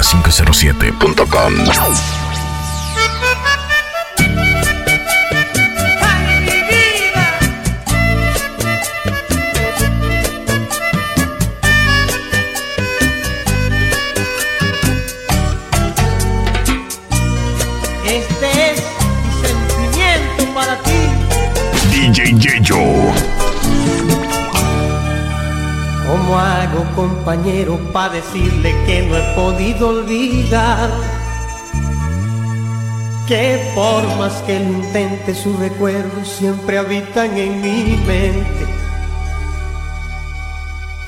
507.com compañero para decirle que no he podido olvidar. Que por más que lo intente, sus recuerdos siempre habitan en mi mente.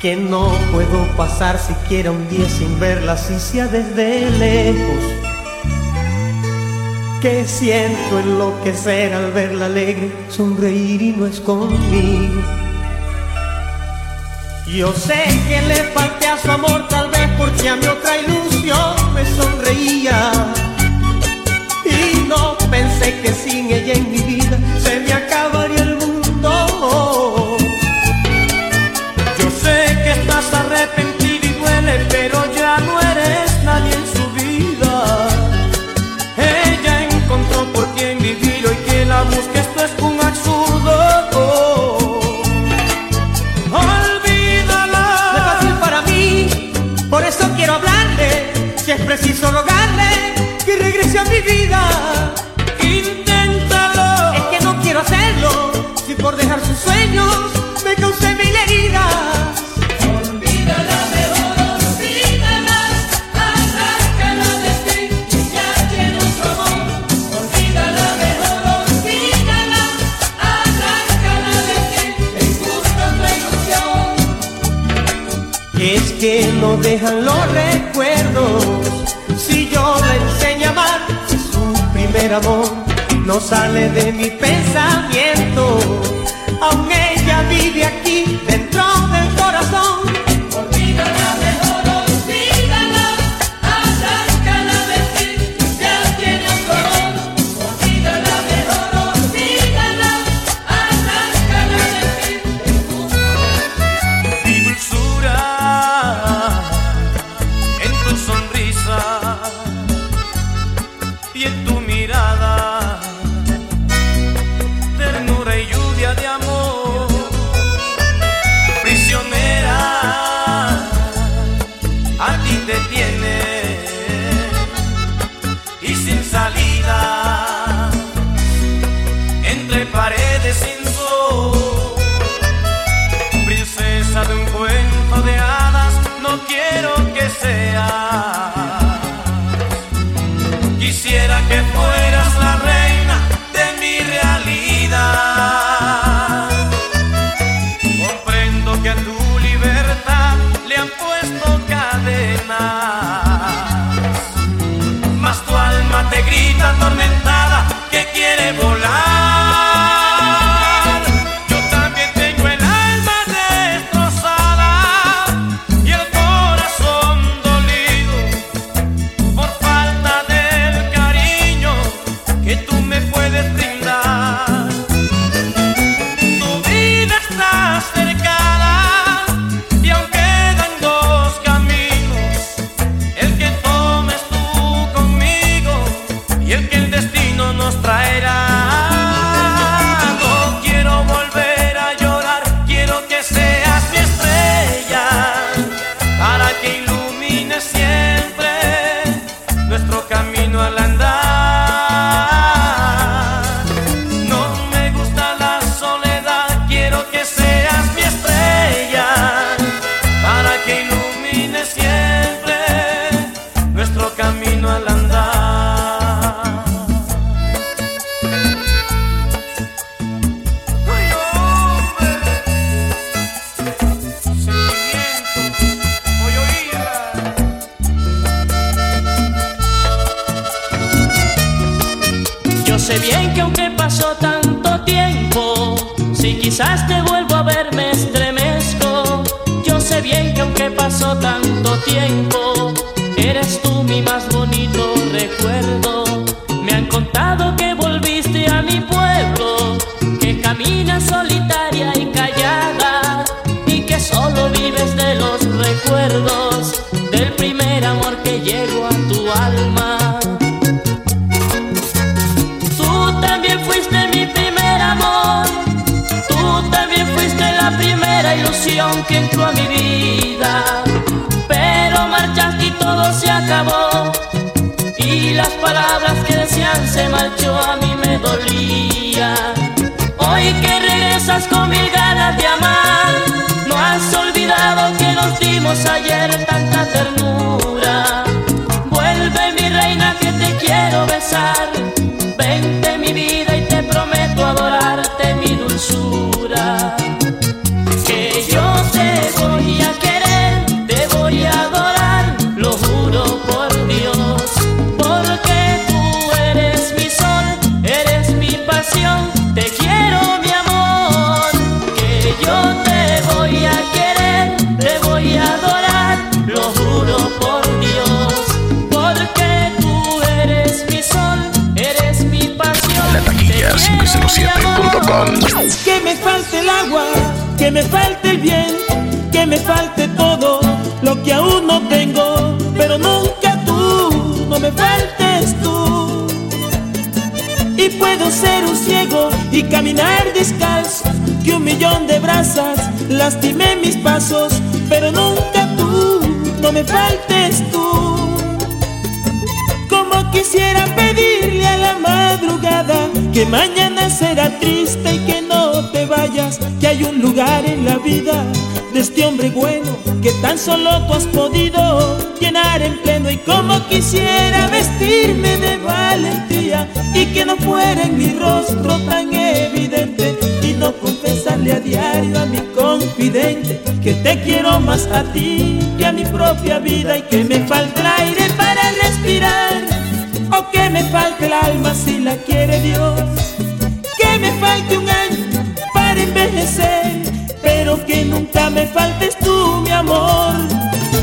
Que no puedo pasar siquiera un día sin verla, si sea desde lejos. Que siento enloquecer al verla alegre, sonreír y no es conmigo yo sé que le falté a su amor, tal vez porque a mí los recuerdos. Si yo le enseño a amar, su primer amor no sale de mi pensamiento, aún ella vive aquí dentro del corazón. Se marchó a mí me dolía. Hoy que regresas con mil ganas de amar, que me falte todo lo que aún no tengo, pero nunca tú, no me faltes tú. Y puedo ser un ciego y caminar descalzo, que un millón de brasas lastimé mis pasos, pero nunca tú, no me faltes tú. Como quisiera pedirle a la madrugada que mañana será triste y que te vayas, que hay un lugar en la vida de este hombre bueno que tan solo tú has podido llenar en pleno y como quisiera vestirme de valentía y que no fuera en mi rostro tan evidente y no confesarle a diario a mi confidente que te quiero más a ti que a mi propia vida y que me falta el aire para respirar o que me falte el alma si la quiere Dios. Que me falte un año envejecer pero que nunca me faltes tú mi amor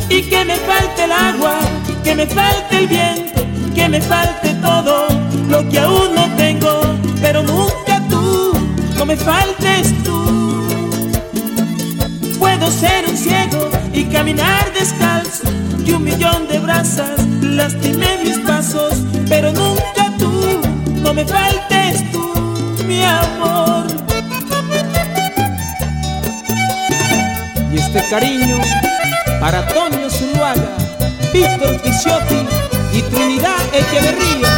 y que me falte el agua que me falte el viento que me falte todo lo que aún no tengo pero nunca tú no me faltes tú Puedo ser un ciego y caminar descalzo, que un millón de brasas lastimé mis pasos, pero nunca tú, no me faltes tú, mi amor. Este cariño para Toño Zuluaga, Víctor Picciotti y Trinidad Echeverría,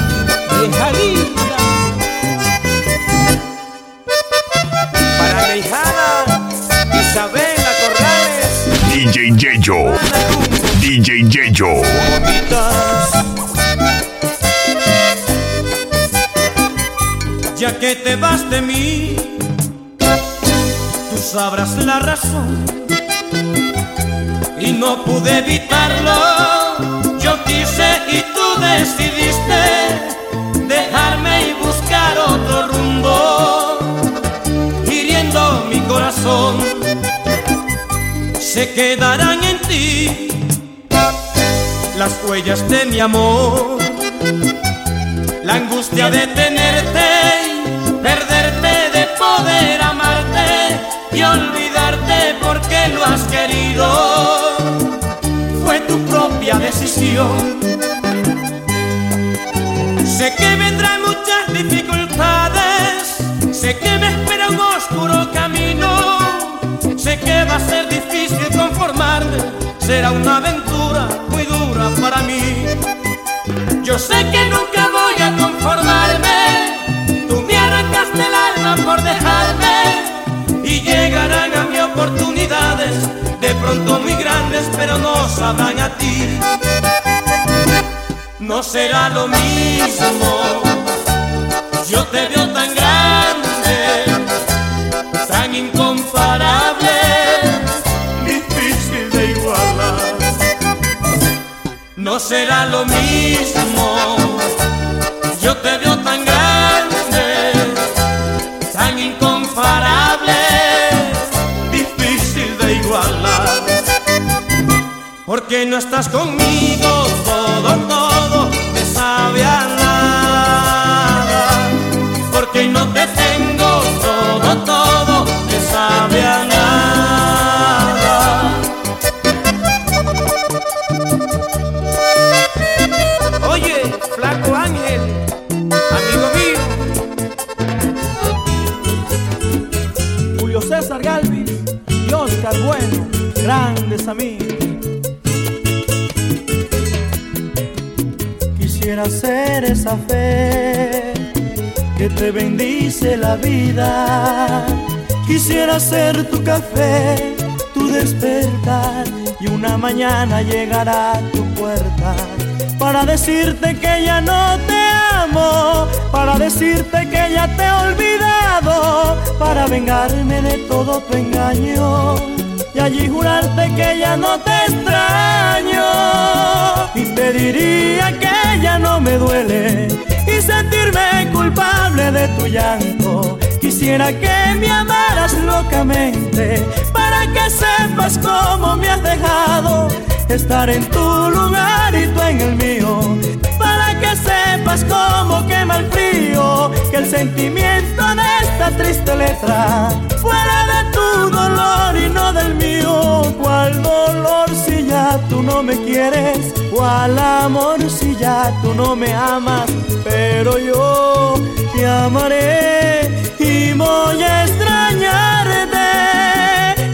vieja linda. Para la hijana Isabela Corrales, DJ Yeyo. DJ Yeyo. bonitas. Ya que te vas de mí, tú sabrás la razón. Y no pude evitarlo, yo quise y tú decidiste dejarme y buscar otro rumbo, hiriendo mi corazón. Se quedarán en ti las huellas de mi amor, la angustia de tenerte, Sé que vendrán muchas dificultades, sé que me espera un oscuro camino, sé que va a ser difícil conformarme, será una aventura muy dura para mí. Yo sé que nunca voy a conformarme, pronto muy grandes, pero no sabrán a ti. No será lo mismo, yo te veo tan grande, tan incomparable, difícil de igualar. No será lo mismo, yo te veo tan grande, tan incomparable, no estás conmigo, te bendice la vida. Quisiera ser tu café, tu despertar y una mañana llegar a tu puerta para decirte que ya no te amo, para decirte que ya te he olvidado, para vengarme de todo tu engaño y allí jurarte que ya no te extraño tu llanto. Quisiera que me amaras locamente para que sepas cómo me has dejado estar en tu lugar y tú en el mío. Para que sepas cómo quema el frío, que el sentimiento de esta triste letra fuera de tu dolor y no del mío. ¿Cuál dolor si ya tú no me quieres? ¿Cuál amor si ya tú no me amas? Pero yo te amaré y voy a extrañarte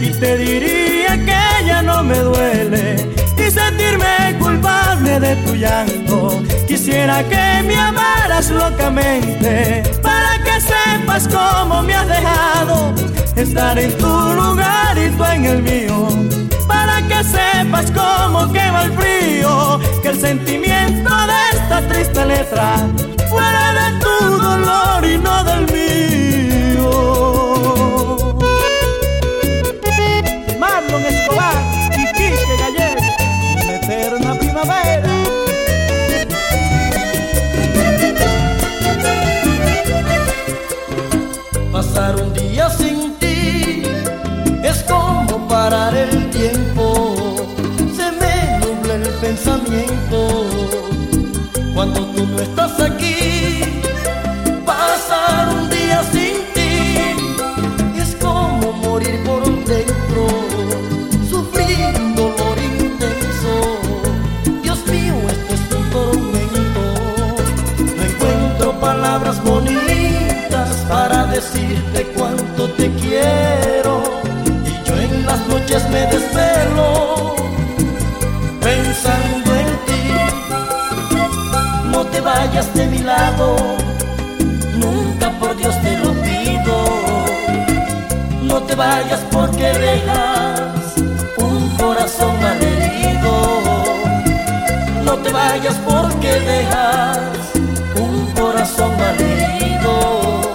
y te diría que ya no me duele y sentirme culpable de tu llanto. Quisiera que me amaras locamente para que sepas cómo me has dejado estar en tu lugar y tú en el mío. Para que sepas cómo quema el frío, que el sentimiento de esta triste letra fuera de tu dolor dejas un corazón malherido.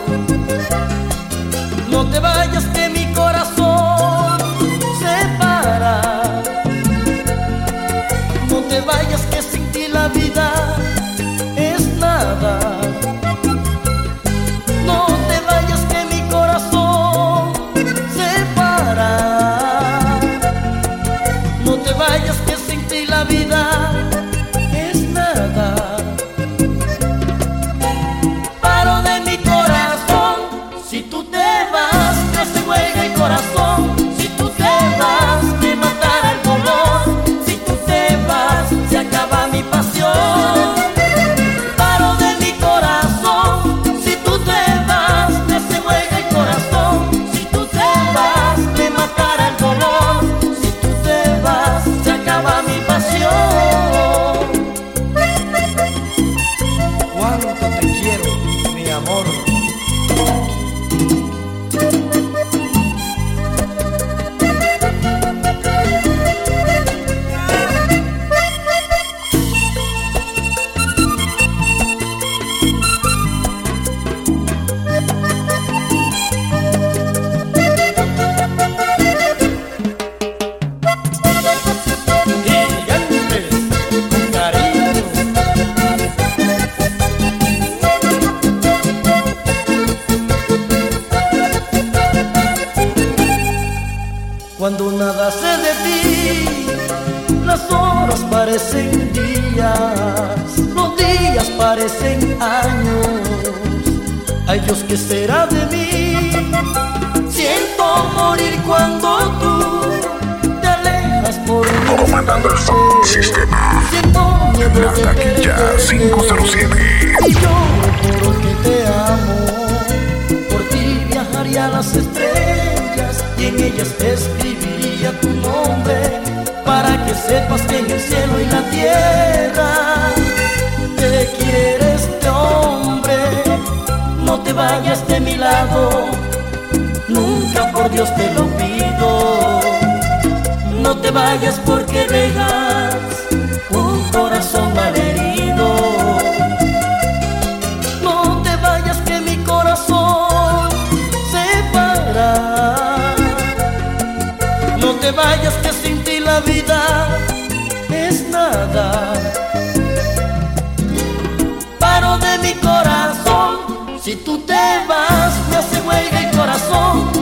las estrellas y en ellas escribía tu nombre para que sepas que en el cielo y la tierra te quiere este hombre. No te vayas de mi lado, nunca por Dios te lo pido. No te vayas porque dejas te vayas que sin ti la vida es nada. Paro de mi corazón, si tú te vas me hace huelga el corazón.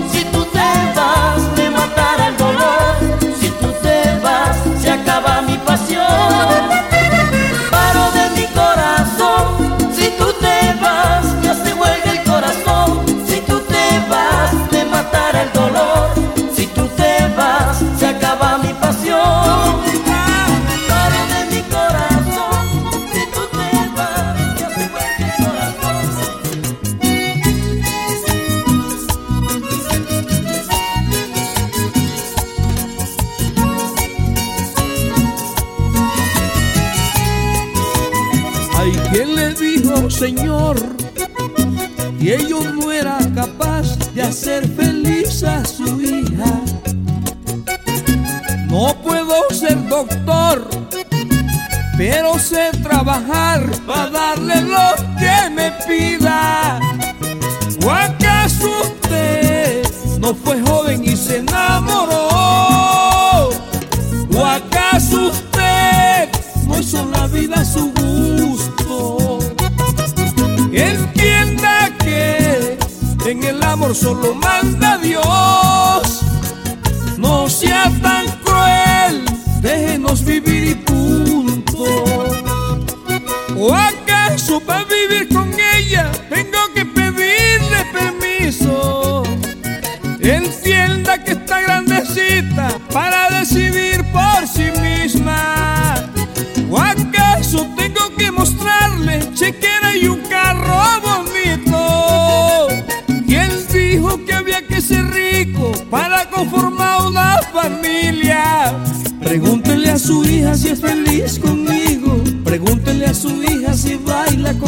¿O acaso para vivir con ella tengo que pedirle permiso? Entienda que está grandecita para decidir por sí misma. ¿O acaso tengo que mostrarle chequera y un carro bonito? ¿Quién dijo que había que ser rico para conformar una familia? Pregúntele a su hija si es feliz conmigo. Pregúntele a su hija baila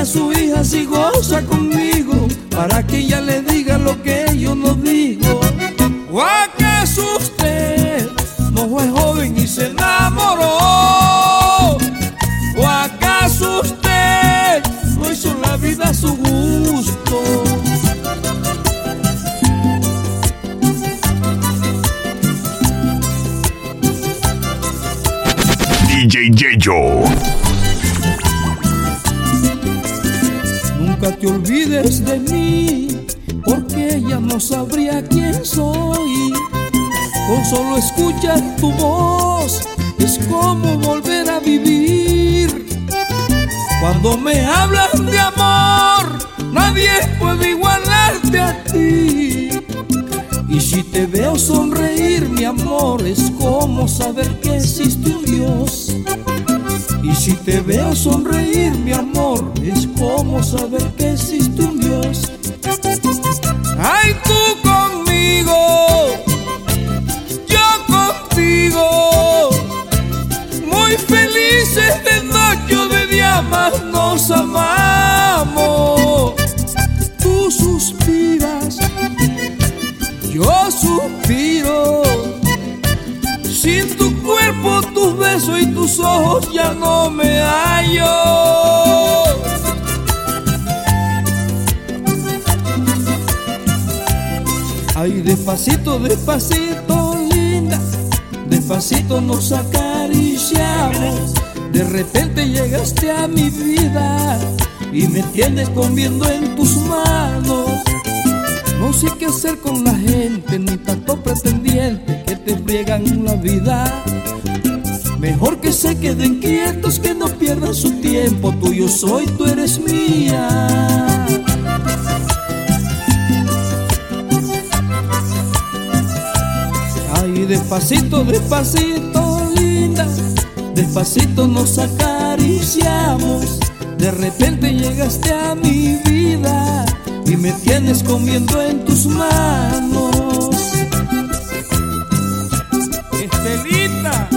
a su hija si goza conmigo. Para que ella le diga lo que yo no digo. ¿O te olvides de mí, porque ella no sabría quién soy. Con solo escuchar tu voz es como volver a vivir. Cuando me hablas de amor, nadie puede igualarte a ti. Y si te veo sonreír, mi amor, es como saber que existe un Dios. Y si te veo sonreír, mi amor, es como saber que existe un Dios. Ay, tú conmigo, yo contigo, muy felices de noche de día, más nos amamos. Cuerpo, tus besos y tus ojos ya no me hallo. Ay, despacito, despacito, linda, despacito nos acariciamos. De repente llegaste a mi vida y me tienes comiendo en tus manos. No sé qué hacer con la gente, ni tanto pretendiente que te friegan la vida. Mejor que se queden quietos, que no pierdan su tiempo. Tuyo soy, tú eres mía. Ay, despacito, despacito, linda. Despacito nos acariciamos. De repente llegaste a mi vida y me tienes comiendo en tus manos. Estelita,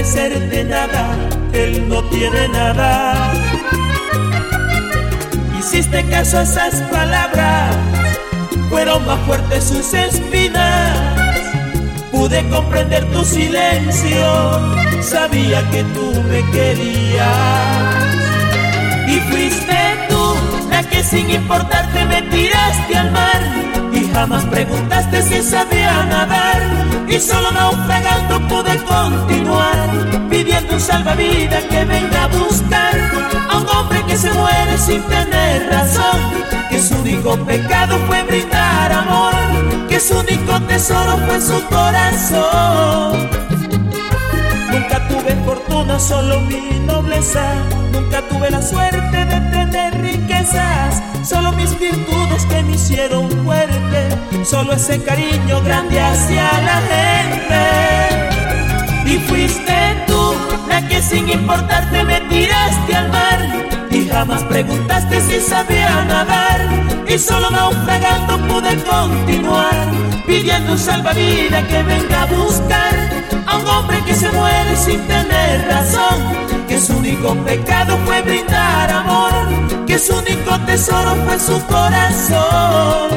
ofrecerte nada, él no tiene nada. Hiciste caso a esas palabras, fueron más fuertes sus espinas. Pude comprender tu silencio, sabía que tú me querías. Y fuiste tú la que sin importarte me tiraste al mar. Jamás preguntaste si sabía nadar. Y solo naufragando pude continuar, pidiendo un salvavidas que venga a buscar a un hombre que se muere sin tener razón. Que su único pecado fue brindar amor, que su único tesoro fue su corazón. Nunca tuve fortuna, solo mi nobleza. Nunca tuve la suerte de tener riquezas. Solo mis virtudes que me hicieron fuerte. Solo ese cariño grande hacia la gente. Y fuiste tú la que sin importarte me tiraste al mar. Jamás preguntaste si sabía nadar. Y solo naufragando pude continuar. Pidiendo un salvavidas que venga a buscar a un hombre que se muere sin tener razón, que su único pecado fue brindar amor, que su único tesoro fue su corazón,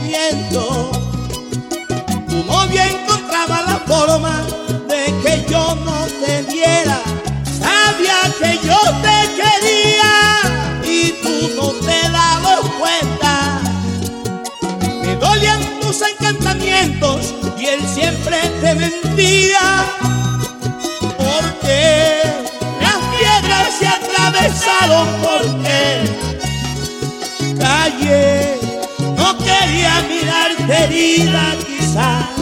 presentimiento. Tu novia encontraba la forma de que yo no te viera. Sabía que yo te quería y tú no te dabas cuenta. Me dolían tus encantamientos y él siempre te mentía. Herida quizás.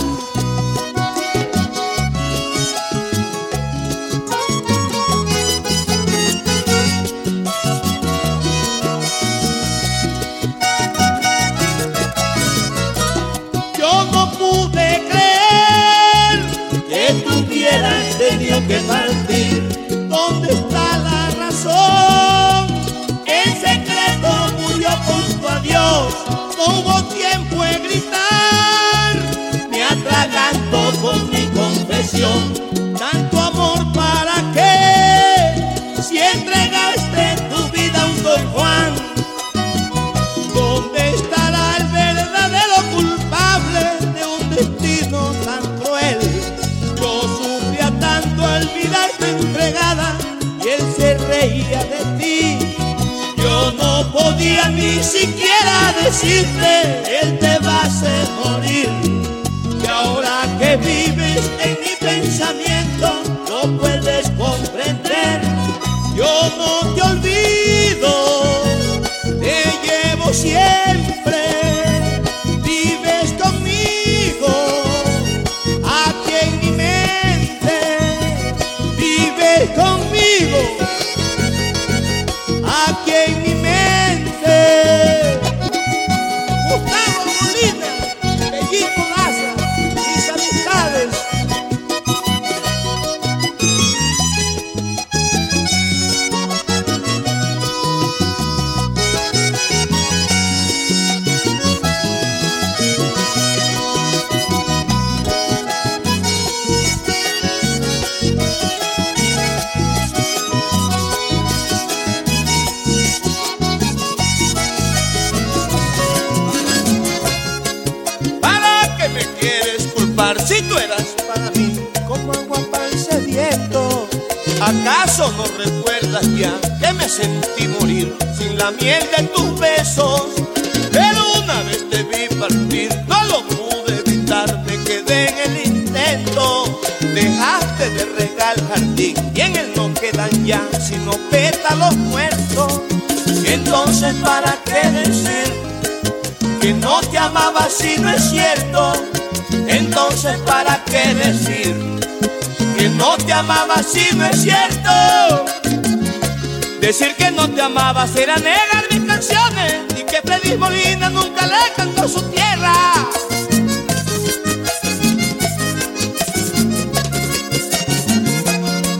Decirte, él te va a hacer morir. Tú eras para mí como agua para sediento, ¿acaso no recuerdas ya que me sentí morir sin la miel de tus besos? Pero una vez te vi partir, no lo pude evitar, me quedé en el intento. Dejaste de regar jardín y en él no quedan ya sino pétalos muertos. Entonces, ¿para qué decir que no te amaba si no es cierto? Entonces, ¿para qué decir que no te amaba si no es cierto? Decir que no te amaba será negar mis canciones y que Freddy Molina nunca le cantó su tierra.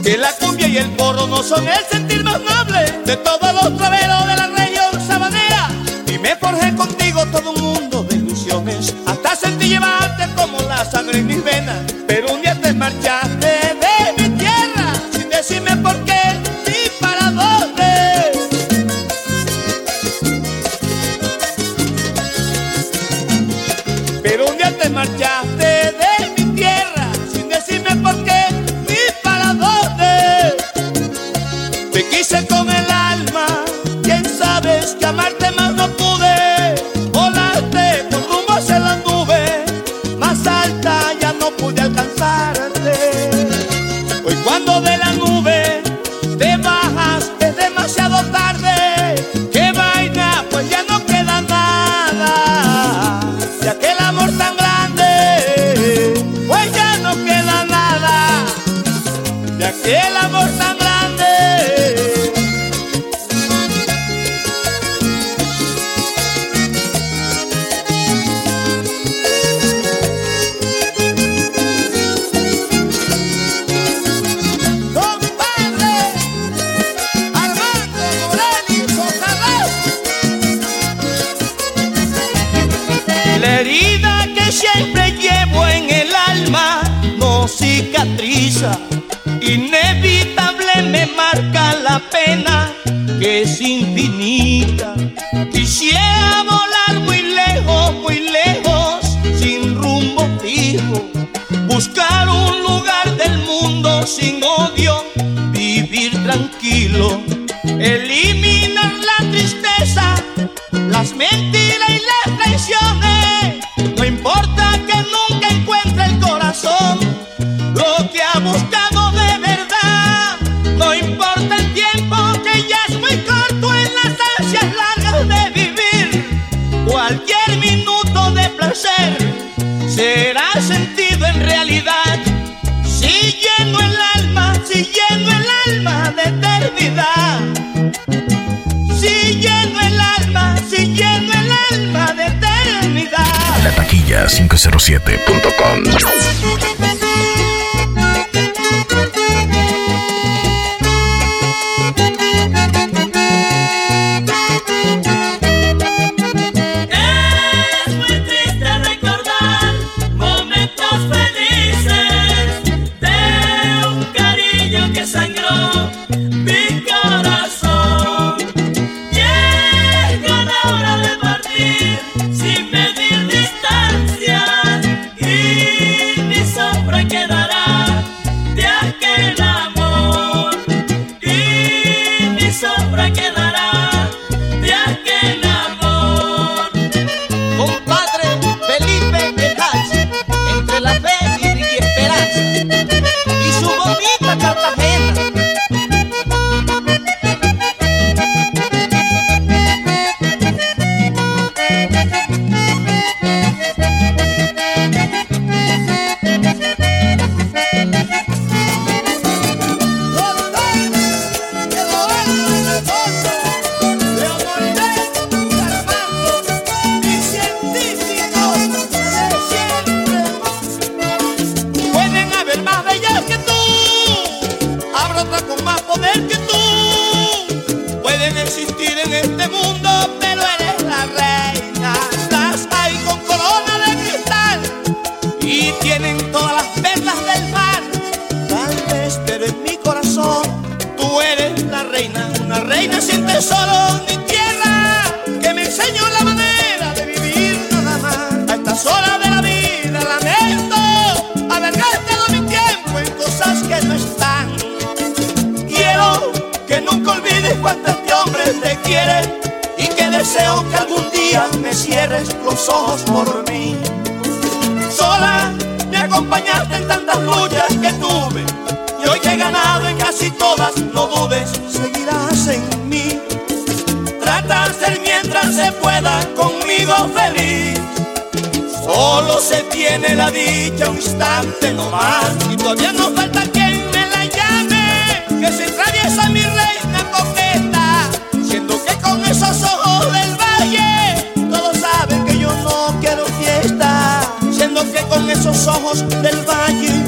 Que la cumbia y el porro no son el sentir más noble de todos los traveros de la región sabanera. Y me forjé como la sangre en mis venas. De aquel amor tan grande. La herida que siempre llevo en el alma no cicatriza, largas de vivir. Cualquier minuto de placer será sentido en realidad. Si lleno el alma, si lleno el alma de eternidad. Si lleno el alma, si lleno el alma de eternidad. La taquilla 507.com. cuánto este hombre te quiere y que deseo que algún día me cierres los ojos por mí. Sola me acompañaste en tantas luchas que tuve y hoy que he ganado en casi todas, no dudes, seguirás en mí. Trata de ser mientras se pueda conmigo feliz. Solo se tiene la dicha un instante nomás y todavía nos falta que se atraviesa mi reina coqueta, siendo que con esos ojos del valle todos saben que yo no quiero fiesta, siendo que con esos ojos del valle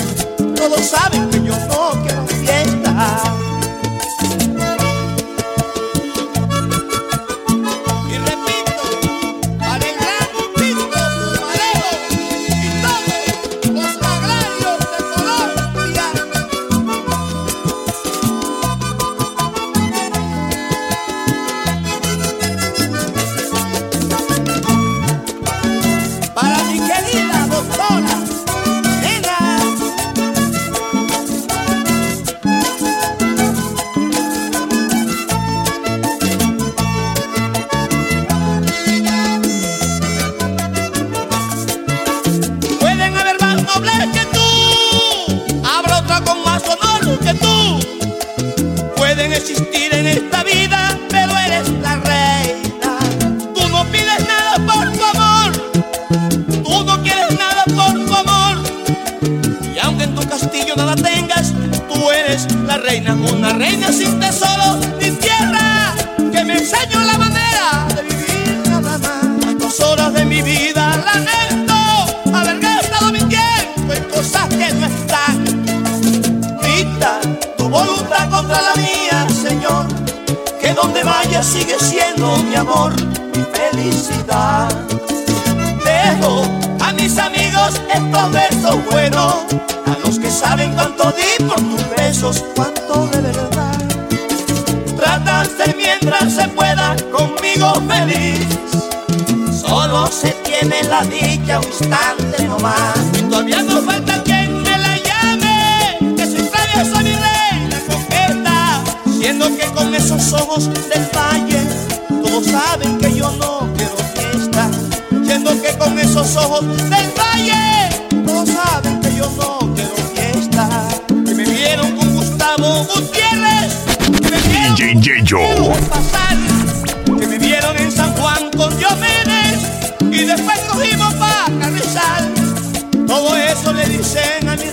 todos saben que yo no quiero fiesta. Buenos, a los que saben cuánto di por tus besos, cuánto de verdad. Trata de ser mientras se pueda conmigo feliz. Solo se tiene la dicha un instante nomás. Y todavía no falta quien me la llame, que se atraviesa mi reina coqueta, siendo que con esos ojos del valle todos saben que yo no quiero fiesta, siendo que con esos ojos del valle DJ pasar, que San Juan y después cogimos para Carrizal. Todo eso le dicen a mi